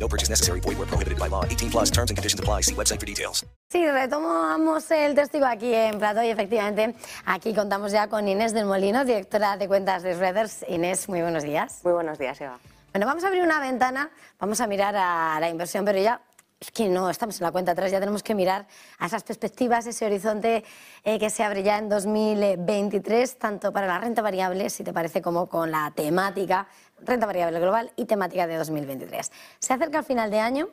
No purchase necessary. Void where prohibited by law. 18 plus terms and conditions apply. See website for details. Sí, retomamos el testigo aquí en Plato y efectivamente aquí contamos ya con Inés del Molino, directora de cuentas de Shredders. Inés, muy buenos días. Muy buenos días, Eva. Bueno, vamos a abrir una ventana, vamos a mirar a la inversión, pero ya es que no estamos en la cuenta atrás, ya tenemos que mirar a esas perspectivas, ese horizonte eh, que se abre ya en 2023, tanto para la renta variable, si te parece, como con la temática, renta variable global y temática de 2023. Se acerca el final de año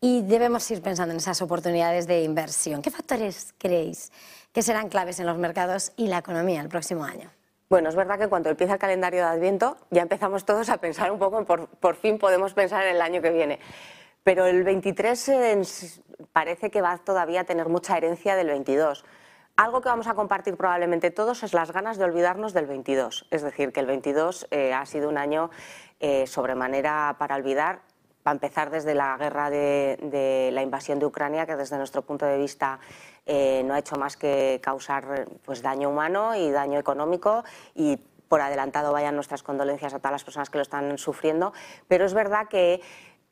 y debemos ir pensando en esas oportunidades de inversión. ¿Qué factores creéis que serán claves en los mercados y la economía el próximo año? Bueno, es verdad que cuando empieza el calendario de Adviento ya empezamos todos a pensar un poco, por, por fin podemos pensar en el año que viene. Pero el 23 eh, parece que va todavía a tener mucha herencia del 22. Algo que vamos a compartir probablemente todos es las ganas de olvidarnos del 22. Es decir, que el 22 eh, ha sido un año eh, sobremanera para olvidar. Va a empezar desde la guerra de, de, la invasión de Ucrania, que desde nuestro punto de vista eh, no ha hecho más que causar pues, daño humano y daño económico y por adelantado vayan nuestras condolencias a todas las personas que lo están sufriendo. Pero es verdad que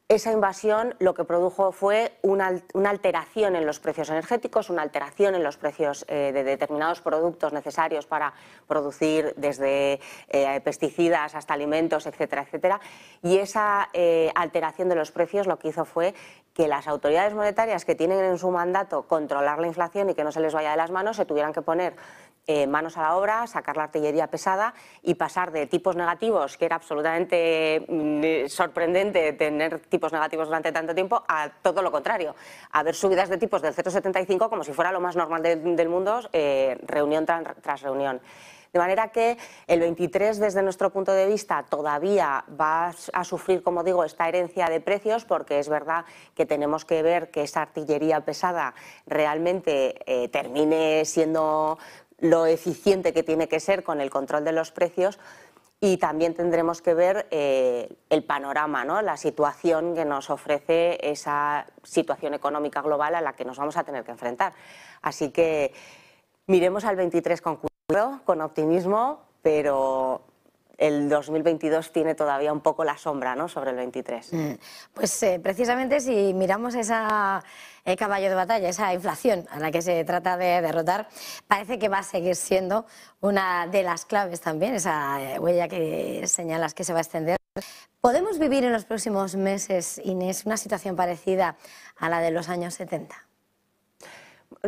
esa invasión lo que produjo fue una, alteración en los precios energéticos, una alteración en los precios eh, de determinados productos necesarios para producir desde eh, pesticidas hasta alimentos, etcétera, etcétera. Y esa eh, alteración de los precios lo que hizo fue que las autoridades monetarias que tienen en su mandato controlar la inflación y que no se les vaya de las manos se tuvieran que poner eh, manos a la obra, sacar la artillería pesada y pasar de tipos negativos, que era absolutamente mm, sorprendente tener tipos negativos durante tanto tiempo, a todo lo contrario, a ver subidas de tipos del 0,75 como si fuera lo más normal de, del mundo, eh, reunión tras, reunión. De manera que el 23, desde nuestro punto de vista, todavía va a sufrir, como digo, esta herencia de precios, porque es verdad que tenemos que ver que esa artillería pesada realmente eh, termine siendo lo eficiente que tiene que ser con el control de los precios y también tendremos que ver eh, el panorama, ¿no? la situación que nos ofrece esa situación económica global a la que nos vamos a tener que enfrentar. Así que miremos al 23 con cuidado, con optimismo, pero el 2022 tiene todavía un poco la sombra ¿no? sobre el 23. Mm. Pues eh, precisamente si miramos esa eh, caballo de batalla, esa inflación a la que se trata de derrotar, parece que va a seguir siendo una de las claves también, esa eh, huella que señalas que se va a extender. ¿Podemos vivir en los próximos meses, Inés, una situación parecida a la de los años 70?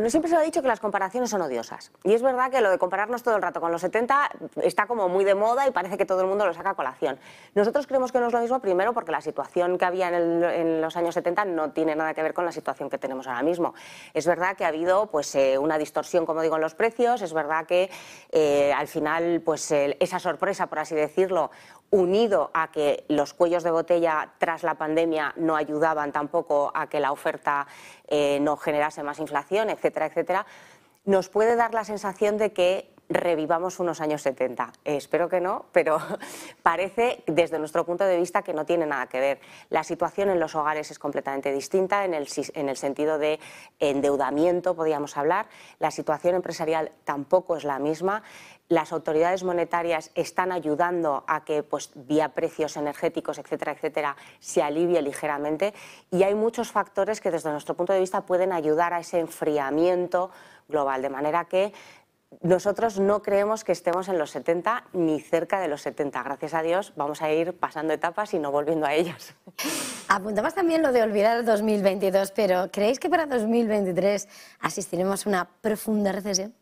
Siempre se ha dicho que las comparaciones son odiosas. Y es verdad que lo de compararnos todo el rato con los 70 está como muy de moda y parece que todo el mundo lo saca a colación. Nosotros creemos que no es lo mismo, primero porque la situación que había en, los años 70 no tiene nada que ver con la situación que tenemos ahora mismo. Es verdad que ha habido pues, eh, una distorsión, como digo, en los precios, es verdad que eh, al final pues, esa sorpresa, por así decirlo, unido a que los cuellos de botella tras la pandemia no ayudaban tampoco a que la oferta eh, no generase más inflación, etcétera, etcétera, nos puede dar la sensación de que revivamos unos años 70. Eh, espero que no, pero parece desde nuestro punto de vista que no tiene nada que ver. La situación en los hogares es completamente distinta en el, en el sentido de endeudamiento, podríamos hablar. La situación empresarial tampoco es la misma las autoridades monetarias están ayudando a que, pues, vía precios energéticos, etcétera, etcétera, se alivie ligeramente y hay muchos factores que desde nuestro punto de vista pueden ayudar a ese enfriamiento global, de manera que nosotros no creemos que estemos en los 70 ni cerca de los 70. Gracias a Dios vamos a ir pasando etapas y no volviendo a ellas. Apuntabas también lo de olvidar el 2022, pero ¿creéis que para 2023 asistiremos a una profunda recesión?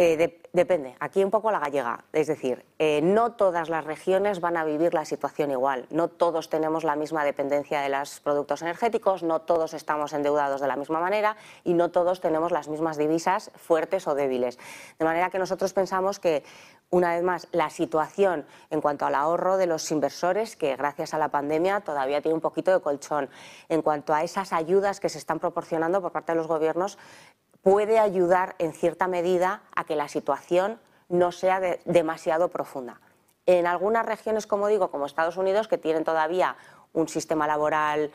Eh, depende, aquí un poco la gallega. Es decir, eh, no todas las regiones van a vivir la situación igual. No todos tenemos la misma dependencia de los productos energéticos, no todos estamos endeudados de la misma manera y no todos tenemos las mismas divisas fuertes o débiles. De manera que nosotros pensamos que, una vez más, la situación en cuanto al ahorro de los inversores, que gracias a la pandemia todavía tiene un poquito de colchón, en cuanto a esas ayudas que se están proporcionando por parte de los gobiernos, puede ayudar en cierta medida a que la situación no sea demasiado profunda. En algunas regiones, como digo, como Estados Unidos, que tienen todavía un sistema laboral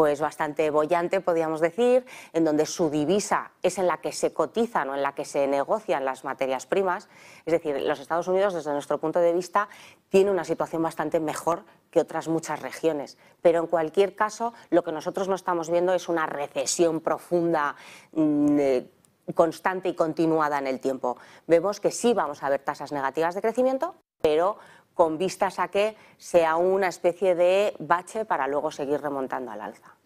pues bastante bollante, podríamos decir, en donde su divisa es en la que se cotizan o en la que se negocian las materias primas. Es decir, los Estados Unidos, desde nuestro punto de vista, tiene una situación bastante mejor que otras muchas regiones. Pero en cualquier caso, lo que nosotros no estamos viendo es una recesión profunda. Mm, eh, constante y continuada en el tiempo. Vemos que sí vamos a ver tasas negativas de crecimiento, pero con vistas a que sea una especie de bache para luego seguir remontando al alza.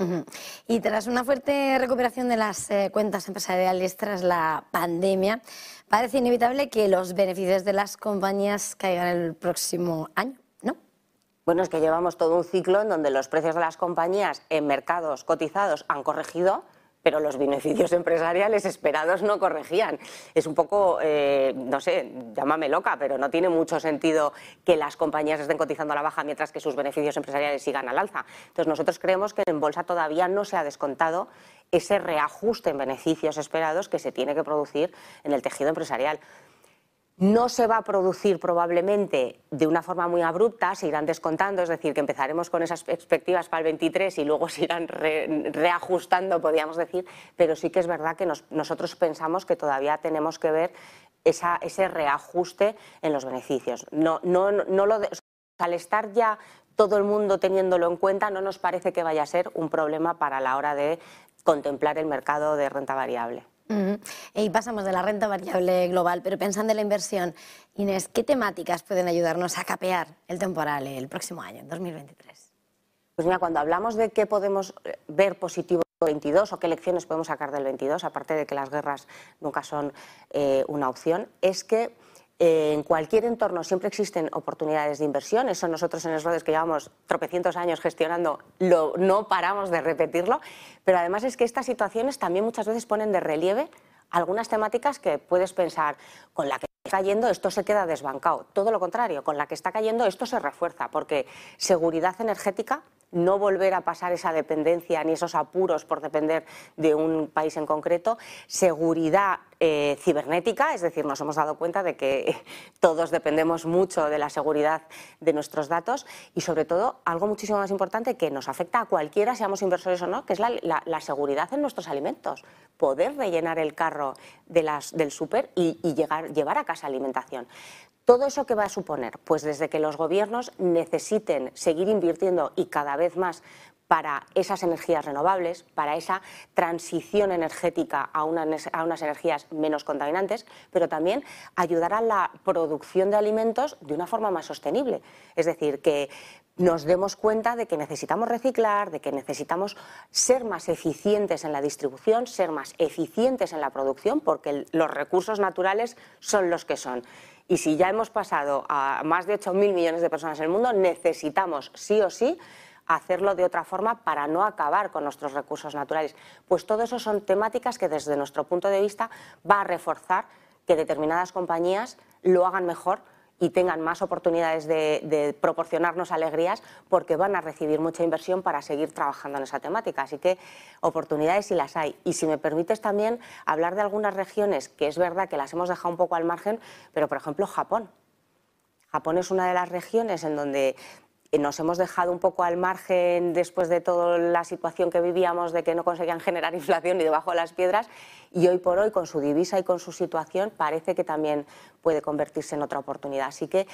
Y tras una fuerte recuperación de las eh, cuentas empresariales tras la pandemia, parece inevitable que los beneficios de las compañías caigan el próximo año, ¿no? Bueno, es que llevamos todo un ciclo en donde los precios de las compañías en mercados cotizados han corregido pero los beneficios empresariales esperados no corregían. Es un poco, eh, no sé, llámame loca, pero no tiene mucho sentido que las compañías estén cotizando a la baja mientras que sus beneficios empresariales sigan al alza. Entonces nosotros creemos que en bolsa todavía no se ha descontado ese reajuste en beneficios esperados que se tiene que producir en el tejido empresarial no se va a producir probablemente de una forma muy abrupta, se irán descontando, es decir, que empezaremos con esas perspectivas para el 23 y luego se irán reajustando, podríamos decir, pero sí que es verdad que nosotros pensamos que todavía tenemos que ver ese reajuste en los beneficios. No, no, lo al estar ya todo el mundo teniéndolo en cuenta, no nos parece que vaya a ser un problema para la hora de contemplar el mercado de renta variable. Y pasamos de la renta variable global, pero pensando en la inversión, Inés, ¿qué temáticas pueden ayudarnos a capear el temporal el próximo año, en 2023? Pues mira, cuando hablamos de qué podemos eh, ver positivo el 22 o qué lecciones podemos sacar del 22, aparte de que las guerras nunca son eh, una opción, es que en cualquier entorno siempre existen oportunidades de inversión. Eso nosotros en Esrodes, que llevamos tropecientos años gestionando, no paramos de repetirlo. Pero además es que estas situaciones también muchas veces ponen de relieve algunas temáticas que puedes pensar, con la que está cayendo esto se queda desbancado. Todo lo contrario, con la que está cayendo esto se refuerza, porque seguridad energética no volver a pasar esa dependencia ni esos apuros por depender de un país en concreto, seguridad eh, cibernética, es decir, nos hemos dado cuenta de que todos dependemos mucho de la seguridad de nuestros datos y sobre todo algo muchísimo más importante que nos afecta a cualquiera, seamos inversores o no, que es la, seguridad en nuestros alimentos, poder rellenar el carro de las, del súper y, y llegar, llevar a casa alimentación. ¿Todo eso qué va a suponer? Pues desde que los gobiernos necesiten seguir invirtiendo y cada vez más para esas energías renovables, para esa transición energética a, a, unas energías menos contaminantes, pero también ayudar a la producción de alimentos de una forma más sostenible. Es decir, que nos demos cuenta de que necesitamos reciclar, de que necesitamos ser más eficientes en la distribución, ser más eficientes en la producción, porque los recursos naturales son los que son. Y si ya hemos pasado a más de 8.000 millones de personas en el mundo, necesitamos sí o sí hacerlo de otra forma para no acabar con nuestros recursos naturales. Pues todo eso son temáticas que desde nuestro punto de vista va a reforzar que determinadas compañías lo hagan mejor y tengan más oportunidades de, proporcionarnos alegrías porque van a recibir mucha inversión para seguir trabajando en esa temática. Así que oportunidades sí las hay. Y si me permites también hablar de algunas regiones que es verdad que las hemos dejado un poco al margen, pero por ejemplo Japón. Japón es una de las regiones en donde nos hemos dejado un poco al margen después de toda la situación que vivíamos de que no conseguían generar inflación ni debajo de las piedras y hoy por hoy con su divisa y con su situación parece que también puede convertirse en otra oportunidad. Así que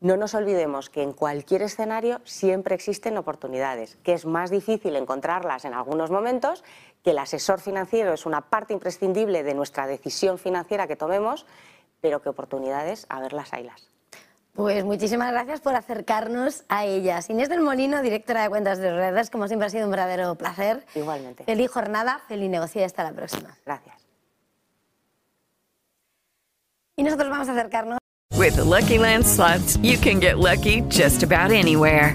no nos olvidemos que en cualquier escenario siempre existen oportunidades, que es más difícil encontrarlas en algunos momentos, que el asesor financiero es una parte imprescindible de nuestra decisión financiera que tomemos, pero que oportunidades, a verlas, haylas. Pues muchísimas gracias por acercarnos a ellas. Inés del Molino, directora de cuentas de redes, como siempre ha sido un verdadero placer. Igualmente. Feliz jornada, feliz negocio y hasta la próxima. Gracias. Y nosotros vamos a acercarnos. With the Lucky Land slots, you can get lucky just about anywhere.